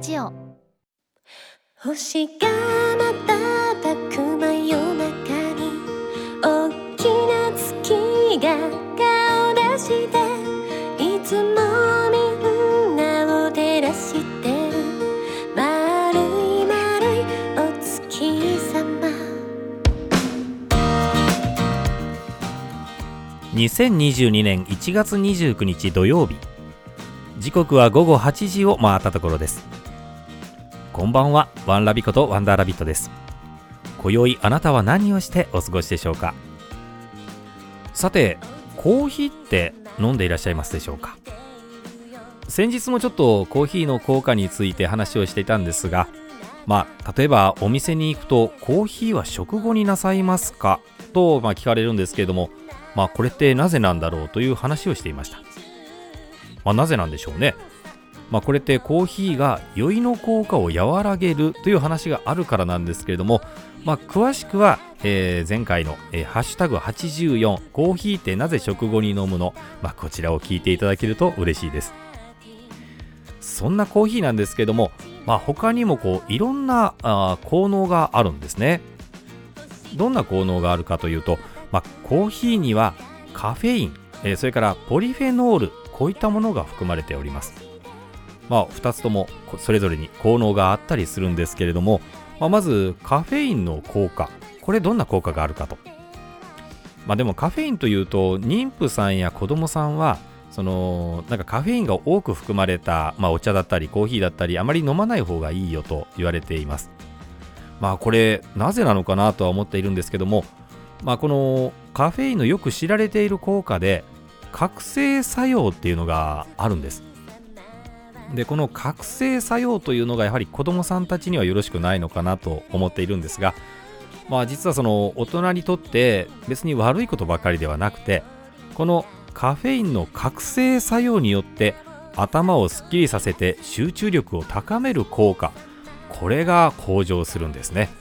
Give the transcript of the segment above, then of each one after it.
ラジオ。星が瞬く真夜中に大きな月が顔出していつもみんなを照らしてる。丸い丸いお月様。2022年1月29日土曜日。時刻は午後8時を回ったところです。こんばんは。ワンラビことワンダーラビットです。今宵あなたは何をしてお過ごしでしょうか？さてコーヒーって飲んでいらっしゃいますでしょうか？先日もちょっとコーヒーの効果について話をしていたんですがまあ例えばお店に行くとコーヒーは食後になさいますか？と、まあ、聞かれるんですけれどもまあこれってなぜなんだろう？という話をしていました。まあなぜなんでしょうね？まあこれってコーヒーが酔いの効果を和らげるという話があるからなんですけれども、まあ詳しくは、えー前回の、えーハッシュタグ84コーヒーってなぜ食後に飲むの、まあこちらを聞いていただけると嬉しいです。そんなコーヒーなんですけれども、まあ他にもこういろんなあ効能があるんですね。どんな効能があるかというと、まあ、コーヒーにはカフェイン、えーそれからポリフェノールこういったものが含まれております、まあ、2つともそれぞれに効能があったりするんですけれども、まあ、まずカフェインの効果。これどんな効果があるかと、まあ、でもカフェインというと妊婦さんや子供さんはそのなんかカフェインが多く含まれた、まあ、お茶だったりコーヒーだったりあまり飲まない方がいいよと言われています。まあこれなぜなのかなとは思っているんですけどもまあこのカフェインのよく知られている効果で覚醒作用っていうのがあるんです。でこの覚醒作用というのがやはり子どもさんたちにはよろしくないのかなと思っているんですがまあ実はその大人にとって別に悪いことばかりではなくてこのカフェインの覚醒作用によって頭をすっきりさせて集中力を高める効果これが向上するんですね。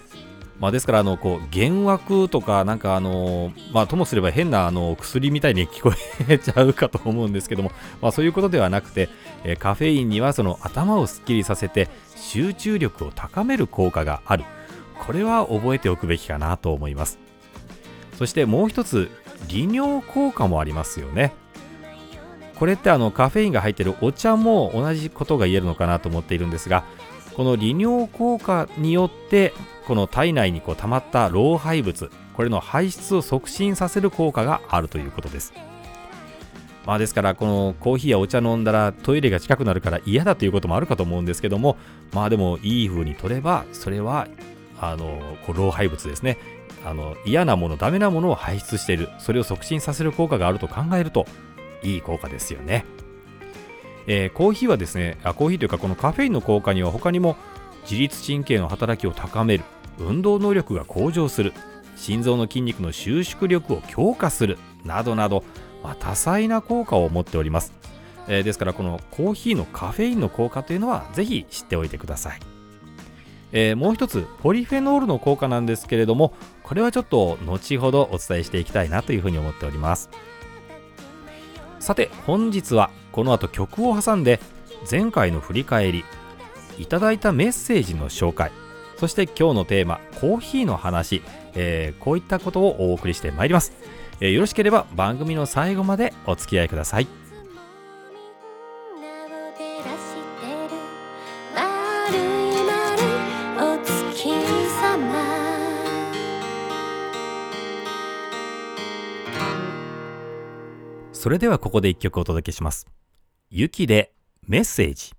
まあ、ですからあのこう幻惑とかなんかあのまあともすれば変なあの薬みたいに聞こえちゃうかと思うんですけども、まあ、そういうことではなくて、えカフェインにはその頭をすっきりさせて集中力を高める効果がある。これは覚えておくべきかなと思います。そしてもう一つ利尿効果もありますよね。これってあのカフェインが入っているお茶も同じことが言えるのかなと思っているんですがこの利尿効果によってこの体内にこう溜まった老廃物これの排出を促進させる効果があるということです。まあですからこのコーヒーやお茶飲んだらトイレが近くなるから嫌だということもあるかと思うんですけどもまあでもいい風に取ればそれはあのこう老廃物ですね。あの嫌なものダメなものを排出している。それを促進させる効果があると考えるといい効果ですよね。えーコーヒーはですねあコーヒーというかこのカフェインの効果には他にも自律神経の働きを高める運動能力が向上する心臓の筋肉の収縮力を強化するなどなど、まあ、多彩な効果を持っております、えーですからこのコーヒーのカフェインの効果というのはぜひ知っておいてください、えーもう一つポリフェノールの効果なんですけれどもこれはちょっと後ほどお伝えしていきたいなというふうに思っております。さて本日はこの後曲を挟んで前回の振り返りいただいたメッセージの紹介そして今日のテーマコーヒーの話、えーこういったことをお送りしてまいります、えーよろしければ番組の最後までお付き合いください。それではここで一曲お届けします。ゆきでメッセージ。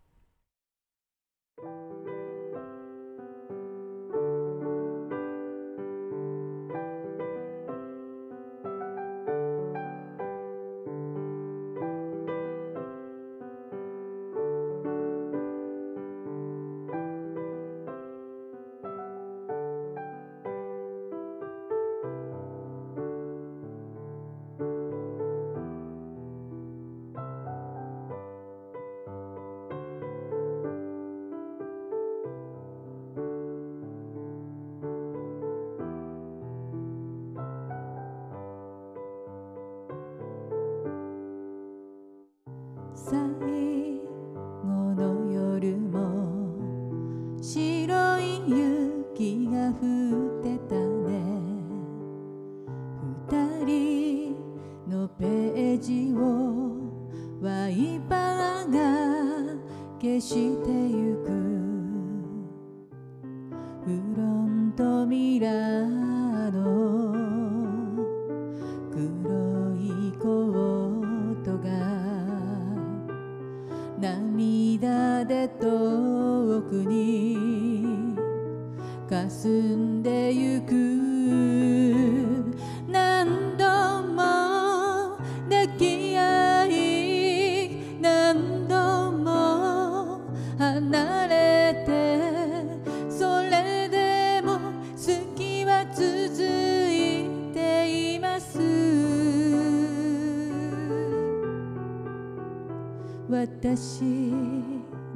私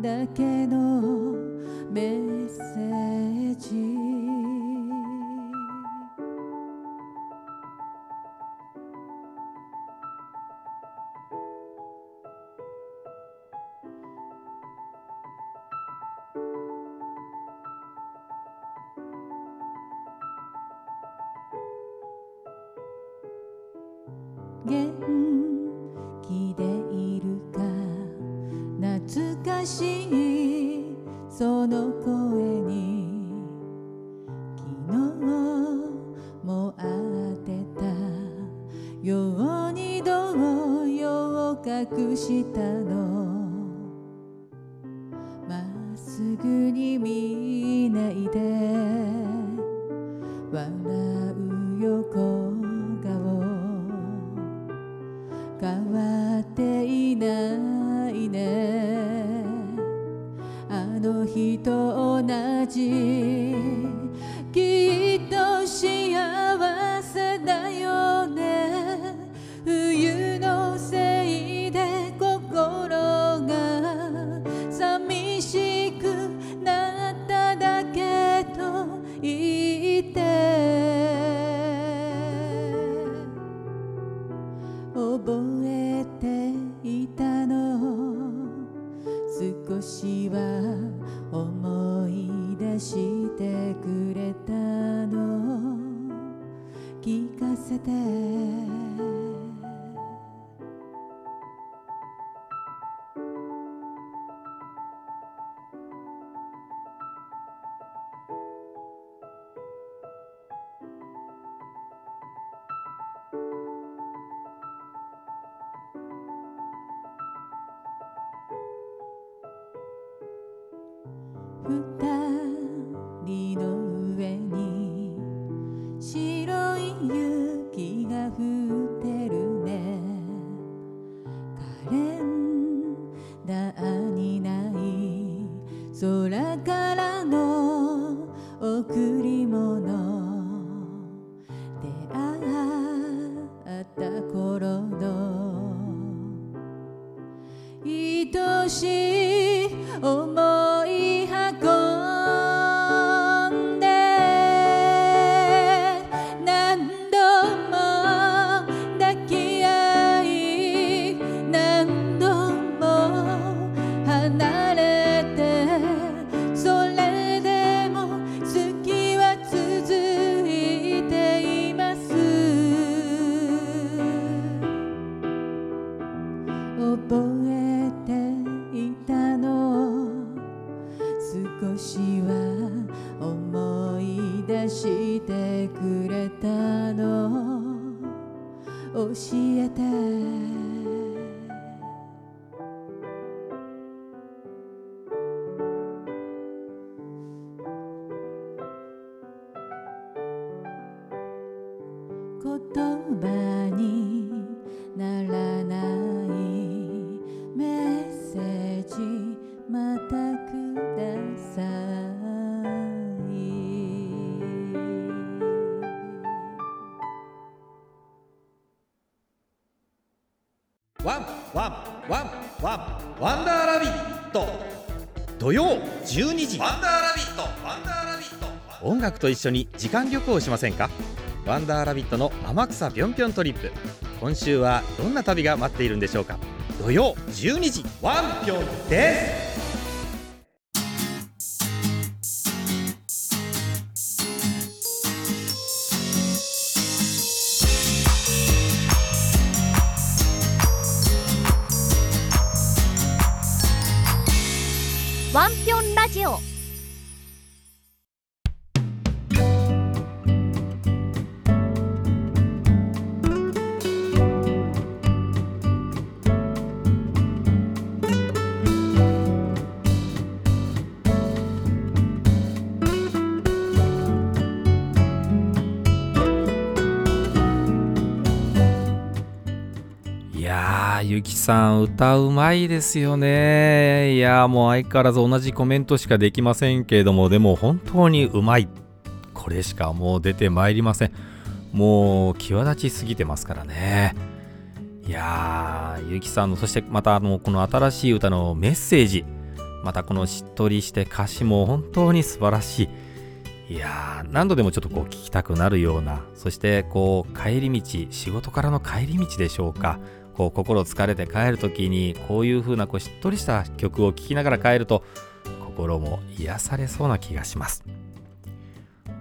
だけの目線隠したの。してくれたの。聞かせて。的过楽と一緒に時間旅行をしませんか？ワンダーラビットの天草ぴょんぴょんトリップ。今週はどんな旅が待っているんでしょうか？土曜12時ワンピョンです。きさん歌うまいですよね。いやもう相変わらず同じコメントしかできませんけれどもでも本当にうまい。これしかもう出てまいりません。もう際立ちすぎてますからね。いやーゆきさんのそしてまたあのこの新しい歌のメッセージ。またこのしっとりして歌詞も本当に素晴らしい。いやー何度でもちょっとこう聞きたくなるような。そしてこう帰り道仕事からの帰り道でしょうか。こう心疲れて帰る時にこういう風なこうしっとりした曲を聴きながら帰ると心も癒されそうな気がします。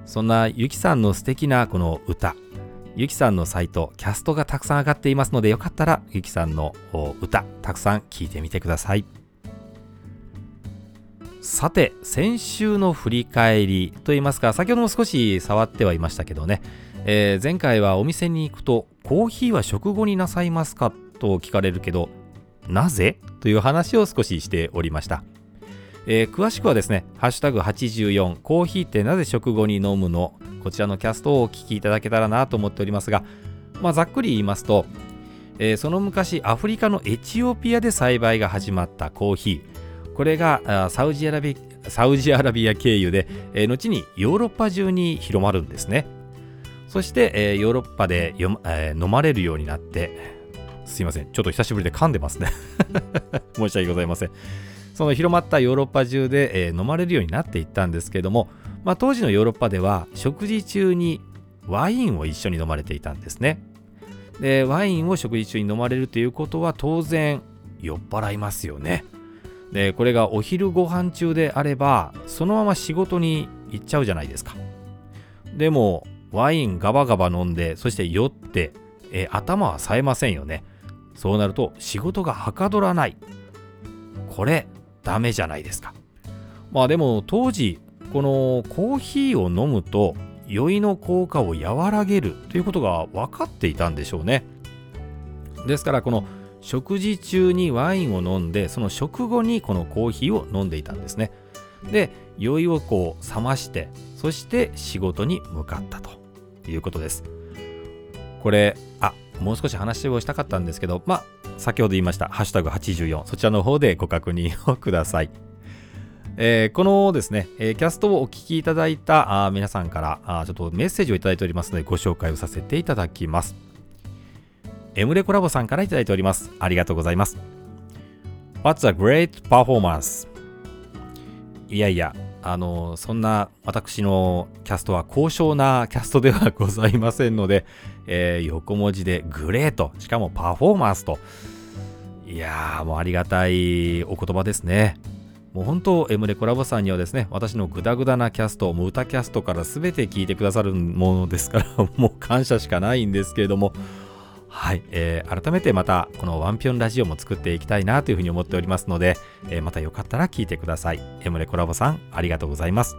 そんなゆきさんの素敵なこの歌ゆきさんのサイトキャストがたくさん上がっていますのでよかったらゆきさんの歌たくさん聴いてみてください。さて先週の振り返りといいますか先ほども少し触ってはいましたけどね、えー、前回はお店に行くとコーヒーは食後になさいますかと聞かれるけどなぜ？という話を少ししておりました。えー、詳しくはですね、ハッシュタグ84、コーヒーってなぜ食後に飲むの？こちらのキャストをお聞きいただけたらなと思っておりますが、まあ、ざっくり言いますと、えー、その昔アフリカのエチオピアで栽培が始まったコーヒー。これがサウジアラビア経由で、えー、後にヨーロッパ中に広まるんですね。そして、えー、ヨーロッパで、飲まれるようになってすいません。ちょっと久しぶりで噛んでますね。申し訳ございません。その広まったヨーロッパ中で、えー、飲まれるようになっていったんですけども、まあ、当時のヨーロッパでは食事中にワインを一緒に飲まれていたんですね。でワインを食事中に飲まれるということは当然酔っ払いますよね。でこれがお昼ご飯中であればそのまま仕事に行っちゃうじゃないですか。でもワインガバガバ飲んでそして酔って、えー、頭は冴えませんよねそうなると仕事がはかどらないこれダメじゃないですか。まあでも当時このコーヒーを飲むと酔いの効果を和らげるということが分かっていたんでしょうね。ですからこの食事中にワインを飲んでその食後にこのコーヒーを飲んでいたんですね。で酔いをこう冷ましてそして仕事に向かったということです。これあもう少し話をしたかったんですけどまあ先ほど言いました、ハッシュタグ84、そちらの方でご確認をください。えー、このですね、えー、キャストをお聞きいただいたあ皆さんからあちょっとメッセージをいただいておりますのでご紹介をさせていただきます。エムレコラボさんからいただいております。ありがとうございます。What's a great performance? いやいや、あの、そんな私のキャストは高尚なキャストではございませんので、えー、横文字でグレート、しかもパフォーマンスと、いやー、もうありがたいお言葉ですね。もう本当、エムレコラボさんにはですね、私のグダグダなキャスト、もう歌キャストから全て聞いてくださるものですから、もう感謝しかないんですけれども、はい、えー、改めてまたこのワンピョンラジオも作っていきたいなというふうに思っておりますので、えー、またよかったら聞いてください。エムレコラボさん、ありがとうございます。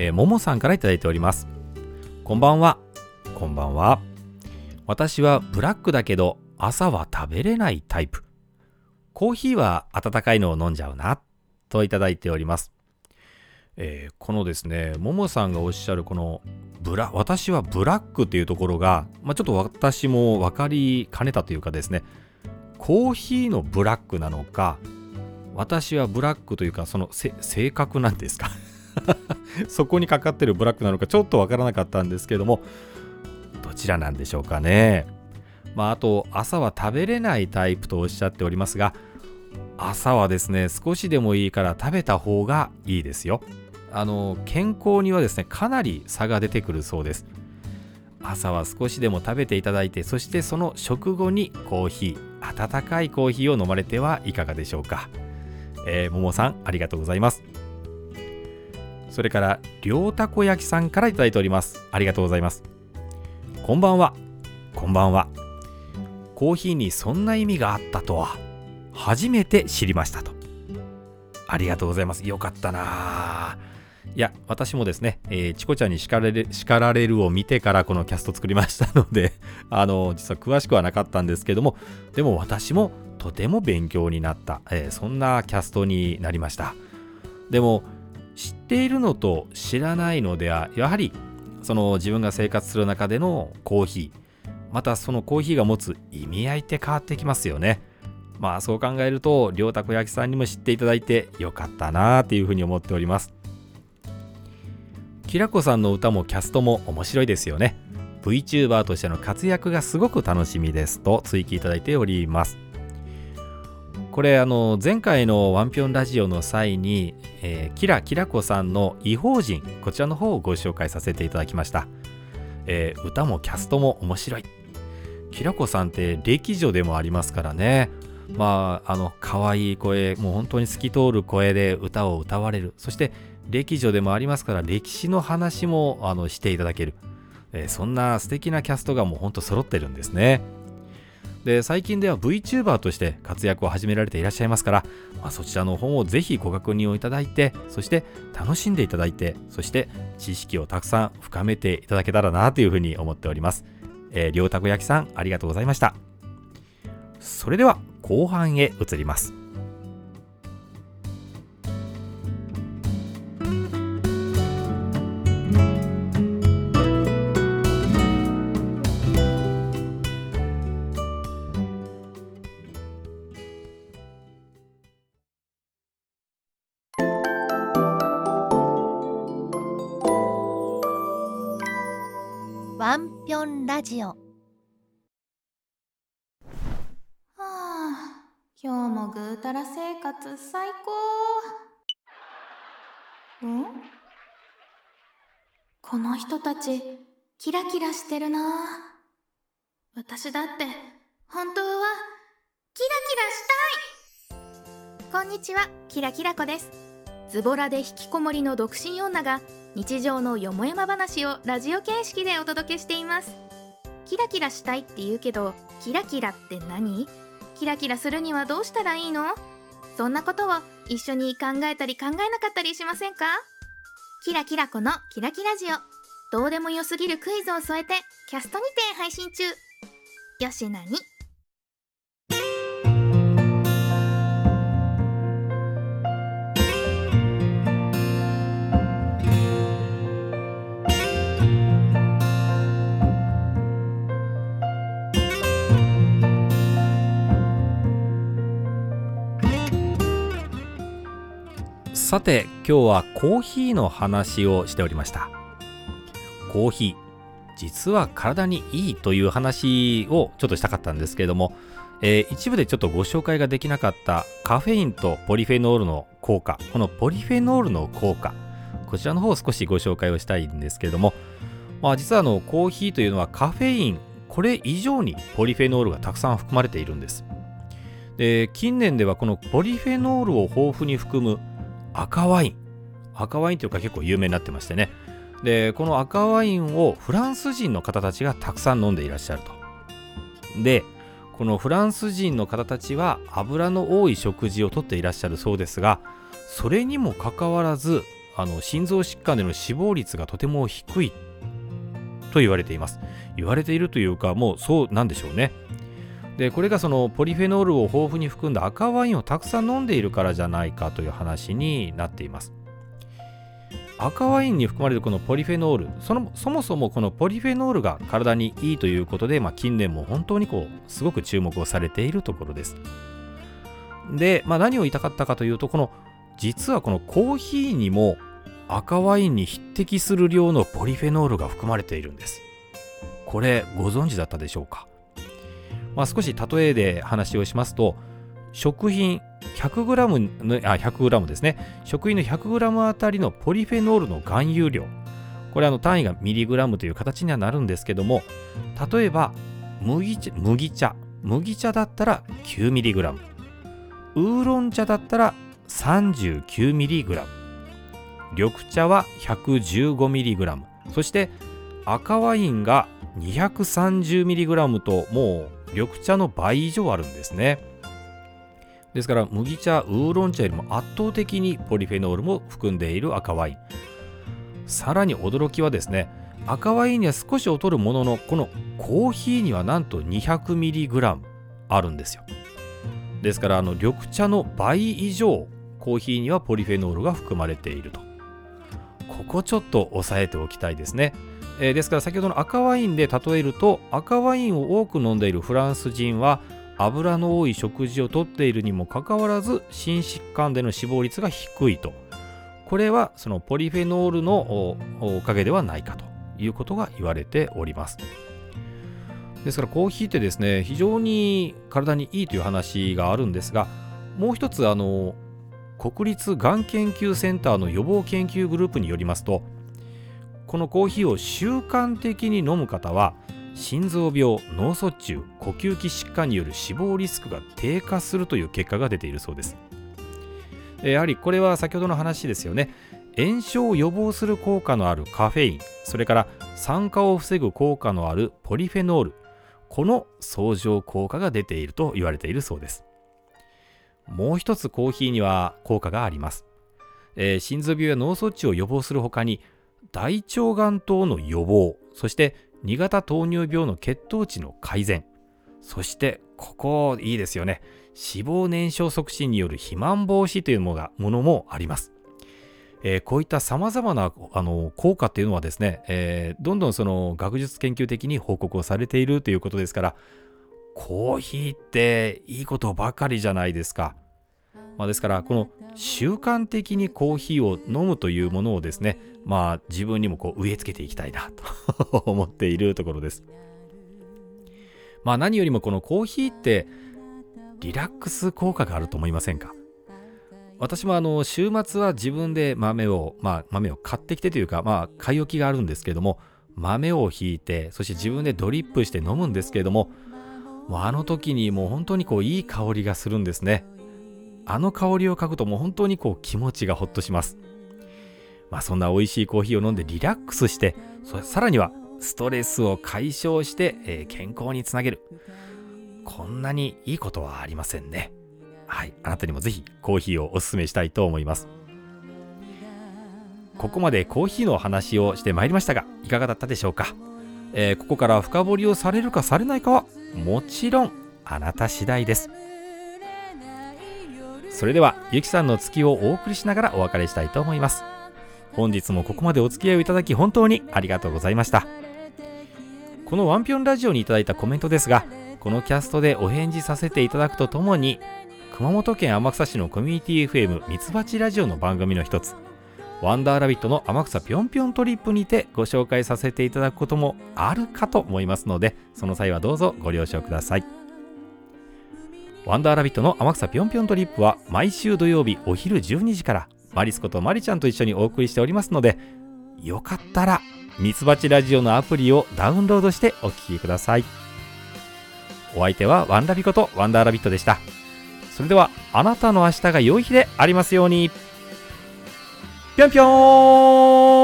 えー、ももさんから頂いております。こんばんは。こんばんは。私はブラックだけど朝は食べれないタイプ。コーヒーは温かいのを飲んじゃうな。といただいております。えー、このですね、ももさんがおっしゃるこのブラ、私はブラックっていうところが、まあ、ちょっと私も分かりかねたというかですね、コーヒーのブラックなのか、私はブラックというか、その性格なんですか？そこにかかってるブラックなのかちょっとわからなかったんですけどもどちらなんでしょうかね？まああと朝は食べれないタイプとおっしゃっておりますが朝はですね少しでもいいから食べた方がいいですよ。あの健康にはですねかなり差が出てくるそうです朝は少しでも食べていただいてそしてその食後にコーヒー温かいコーヒーを飲まれてはいかがでしょうかえー、ももさんありがとうございますそれから、両たこ焼きさんから頂いております。ありがとうございます。こんばんは。こんばんは。コーヒーにそんな意味があったとは、初めて知りましたと。ありがとうございます。よかったないや、私もですね、えー、チコちゃんに叱られる叱られるを見てからこのキャスト作りましたので、あの、実は詳しくはなかったんですけども、でも私もとても勉強になった、えー、そんなキャストになりました。でも、知っているのと知らないのではやはりその自分が生活する中でのコーヒーまたそのコーヒーが持つ意味合いって変わってきますよねまあそう考えると両たこ焼きさんにも知っていただいてよかったなーっていうふうに思っておりますきらこさんの歌もキャストも面白いですよね。VTuber としての活躍がすごく楽しみですと追記いただいております。これあの前回のワンピョンラジオの際に、えー、キラキラコさんの異邦人こちらの方をご紹介させていただきました、えー、歌もキャストも面白い。キラコさんって歴女でもありますからね。まああの可愛い声もう本当に透き通る声で歌を歌われる。そして歴女でもありますから歴史の話もあのしていただける、えー、そんな素敵なキャストがもうほんと揃ってるんですね。で最近では VTuber として活躍を始められていらっしゃいますから、まあ、そちらの本をぜひご確認をいただいてそして楽しんでいただいてそして知識をたくさん深めていただけたらなというふうに思っております、えー、両たこ焼きさんありがとうございました。それでは後半へ移ります。ぴょんラジオ。はあ今日もぐうたら生活最高。ん？この人たちキラキラしてるな。私だって本当はキラキラしたい。こんにちはキラキラ子です。ズボラで引きこもりの独身女が日常のよもやま話をラジオ形式でお届けしています。キラキラしたいって言うけどキラキラって何？キラキラするにはどうしたらいいの？そんなことを一緒に考えたり考えなかったりしませんか？キラキラ子のキラキラジオ。どうでもよすぎるクイズを添えてキャストにて配信中。よしなに？さて今日はコーヒーの話をしておりました。コーヒー実は体にいいという話をちょっとしたかったんですけれども、えー、一部でちょっとご紹介ができなかったカフェインとポリフェノールの効果このポリフェノールの効果こちらの方を少しご紹介をしたいんですけれども、まあ、実はあのコーヒーというのはカフェインこれ以上にポリフェノールがたくさん含まれているんです。で近年ではこのポリフェノールを豊富に含む赤ワイン。赤ワインというか結構有名になってましてね。でこの赤ワインをフランス人の方たちがたくさん飲んでいらっしゃると。でこのフランス人の方たちは油の多い食事をとっていらっしゃるそうですがそれにもかかわらずあの心臓疾患での死亡率がとても低いと言われています。言われているというかもうそうなんでしょうね。でこれがそのポリフェノールを豊富に含んだ赤ワインをたくさん飲んでいるからじゃないかという話になっています。赤ワインに含まれるこのポリフェノールそのそもそもこのポリフェノールが体にいいということで、まあ、近年も本当にこうすごく注目をされているところです。で、まあ、何を言いたかったかというとこの実はこのコーヒーにも赤ワインに匹敵する量のポリフェノールが含まれているんです。これご存知だったでしょうか？まあ、少し例えで話をしますと食品 100g のあ 100g ですね。食品の 100g あたりのポリフェノールの含有量。これあの単位がミリグラムという形にはなるんですけども例えば麦茶麦茶。麦茶だったら 9mg ウーロン茶だったら 39mg 緑茶は 115mg そして赤ワインが 230mg ともう緑茶の倍以上あるんですね。ですから麦茶ウーロン茶よりも圧倒的にポリフェノールも含んでいる赤ワイン。さらに驚きはですね赤ワインには少し劣るもののこのコーヒーにはなんと 200mg あるんですよ。ですからあの緑茶の倍以上コーヒーにはポリフェノールが含まれていると。ここちょっと押さえておきたいですね。えーですから先ほどの赤ワインで例えると赤ワインを多く飲んでいるフランス人は油の多い食事をとっているにもかかわらず心疾患での死亡率が低いと。これはそのポリフェノールのおおかげではないかと。いうことが言われております。ですからコーヒーってですね非常に体にいいという話があるんですがもう一つあの国立がん研究センターの予防研究グループによりますとこのコーヒーを習慣的に飲む方は心臓病脳卒中呼吸器疾患による死亡リスクが低下するという結果が出ているそうです。やはりこれは先ほどの話ですよね。炎症を予防する効果のあるカフェインそれから酸化を防ぐ効果のあるポリフェノールこの相乗効果が出ていると言われているそうです。もう一つコーヒーには効果があります、えー心臓病や脳卒中を予防するほかに大腸がん等の予防そして2型糖尿病の血糖値の改善そしてここいいですよね脂肪燃焼促進による肥満防止というものがものもあります。えーこういったさまざまなあの効果っていうのはですね、えーどんどんその学術研究的に報告をされているということですからコーヒーっていいことばかりじゃないですか。まあ、ですからこの習慣的にコーヒーを飲むというものをですねまあ自分にもこう植え付けていきたいなと思っているところです。まあ何よりもこのコーヒーってリラックス効果があると思いませんか？私もあの週末は自分で豆を、まあ、豆を買ってきてというか、まあ、買い置きがあるんですけども豆をひいてそして自分でドリップして飲むんですけれどももうあの時にもう本当にこういい香りがするんですねあの香りを嗅ぐともう本当にこう気持ちがほっとしますまあそんな美味しいコーヒーを飲んでリラックスしてさらにはストレスを解消して、えー健康につなげるこんなにいいことはありませんね。はい、あなたにもぜひコーヒーをお勧めしたいと思います。ここまでコーヒーのお話をしてまいりましたが、いかがだったでしょうか、えーここから深掘りをされるかされないかは、もちろんあなた次第です。それでは、ゆきさんの月をお送りしながらお別れしたいと思います。本日もここまでお付き合いをいただき本当にありがとうございました。このワンピョンラジオにいただいたコメントですが、このキャストでお返事させていただくとともに、熊本県天草市のコミュニティ FM ミツバチラジオの番組の一つ、ワンダーラビットの天草ぴょんぴょんトリップにてご紹介させていただくこともあるかと思いますので、その際はどうぞご了承ください。ワンダーラビットの天草ぴょんぴょんトリップは毎週土曜日お昼12時からマリスことマリちゃんと一緒にお送りしておりますので、よかったらミツバチラジオのアプリをダウンロードしてお聞きください。お相手はワンラビことワンダーラビットでした。それではあなたの明日が良い日でありますように。ぴょんぴょー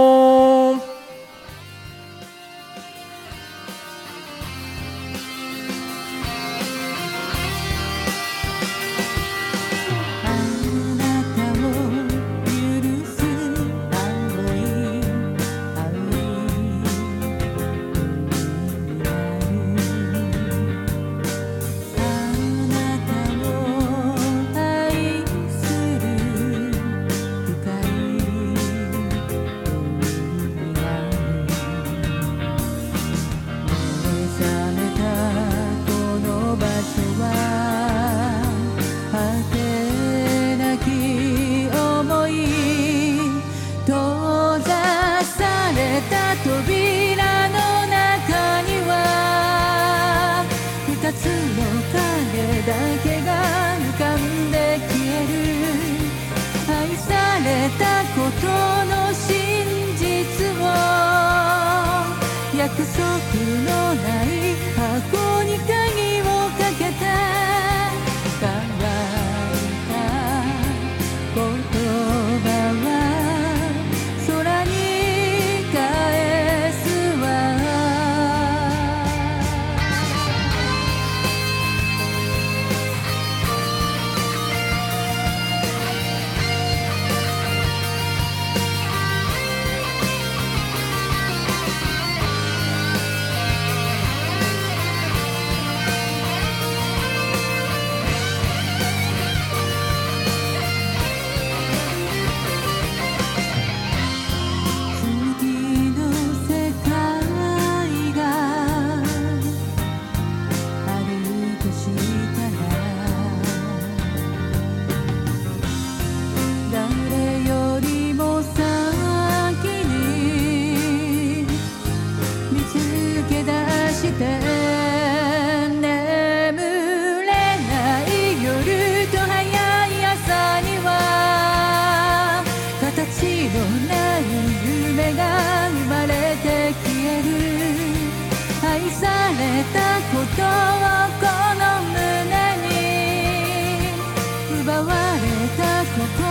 奪われた心